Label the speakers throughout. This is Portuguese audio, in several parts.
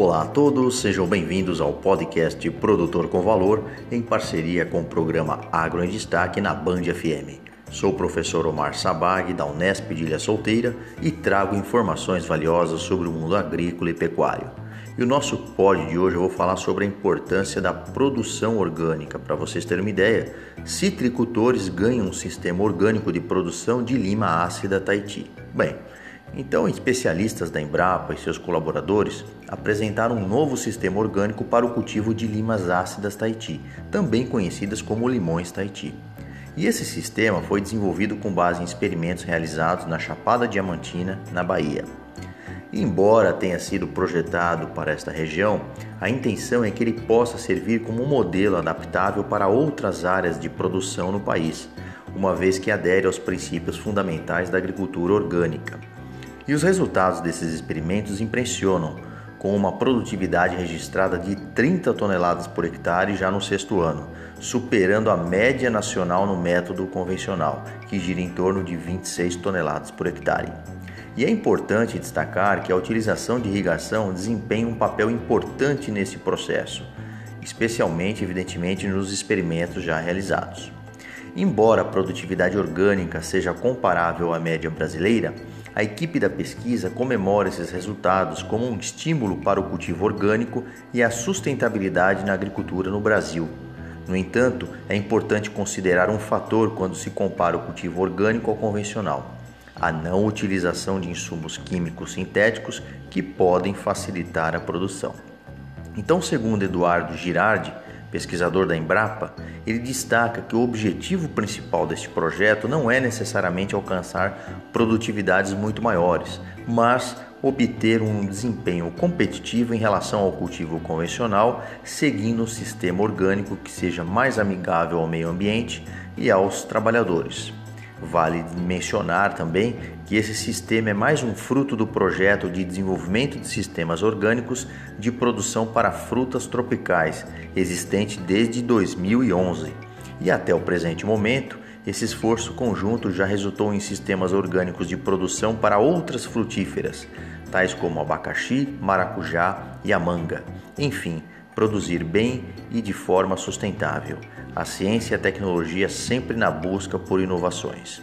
Speaker 1: Olá a todos, sejam bem-vindos ao podcast Produtor com Valor, em parceria com o programa Agro em Destaque na Band FM. Sou o professor Omar Sabag, da Unesp de Ilha Solteira, e trago informações valiosas sobre o mundo agrícola e pecuário. E o nosso pod de hoje eu vou falar sobre a importância da produção orgânica. Para vocês terem uma ideia, citricultores ganham um sistema orgânico de produção de lima ácida Tahiti. Bem, então, especialistas da Embrapa e seus colaboradores apresentaram um novo sistema orgânico para o cultivo de limas ácidas Tahiti, também conhecidas como limões Tahiti. E esse sistema foi desenvolvido com base em experimentos realizados na Chapada Diamantina, na Bahia. embora tenha sido projetado para esta região, a intenção é que ele possa servir como um modelo adaptável para outras áreas de produção no país, uma vez que adere aos princípios fundamentais da agricultura orgânica. E os resultados desses experimentos impressionam, com uma produtividade registrada de 30 toneladas por hectare já no sexto ano, superando a média nacional no método convencional, que gira em torno de 26 toneladas por hectare. E é importante destacar que a utilização de irrigação desempenha um papel importante nesse processo, especialmente, evidentemente, nos experimentos já realizados. Embora a produtividade orgânica seja comparável à média brasileira, a equipe da pesquisa comemora esses resultados como um estímulo para o cultivo orgânico e a sustentabilidade na agricultura no Brasil. No entanto, é importante considerar um fator quando se compara o cultivo orgânico ao convencional: a não utilização de insumos químicos sintéticos que podem facilitar a produção. Então, segundo Eduardo Girardi, pesquisador da Embrapa, ele destaca que o objetivo principal deste projeto não é necessariamente alcançar produtividades muito maiores, mas obter um desempenho competitivo em relação ao cultivo convencional, seguindo um sistema orgânico que seja mais amigável ao meio ambiente e aos trabalhadores. Vale mencionar também que esse sistema é mais um fruto do projeto de desenvolvimento de sistemas orgânicos de produção para frutas tropicais, existente desde 2011. E até o presente momento, esse esforço conjunto já resultou em sistemas orgânicos de produção para outras frutíferas, tais como abacaxi, maracujá e a manga. Enfim, produzir bem e de forma sustentável. A ciência e a tecnologia sempre na busca por inovações.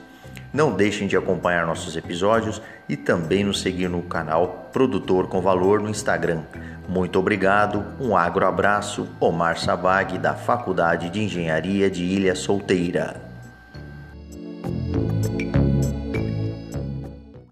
Speaker 1: Não deixem de acompanhar nossos episódios e também nos seguir no canal Produtor com Valor no Instagram. Muito obrigado, um agro abraço, Omar Sabag, da Faculdade de Engenharia de Ilha Solteira.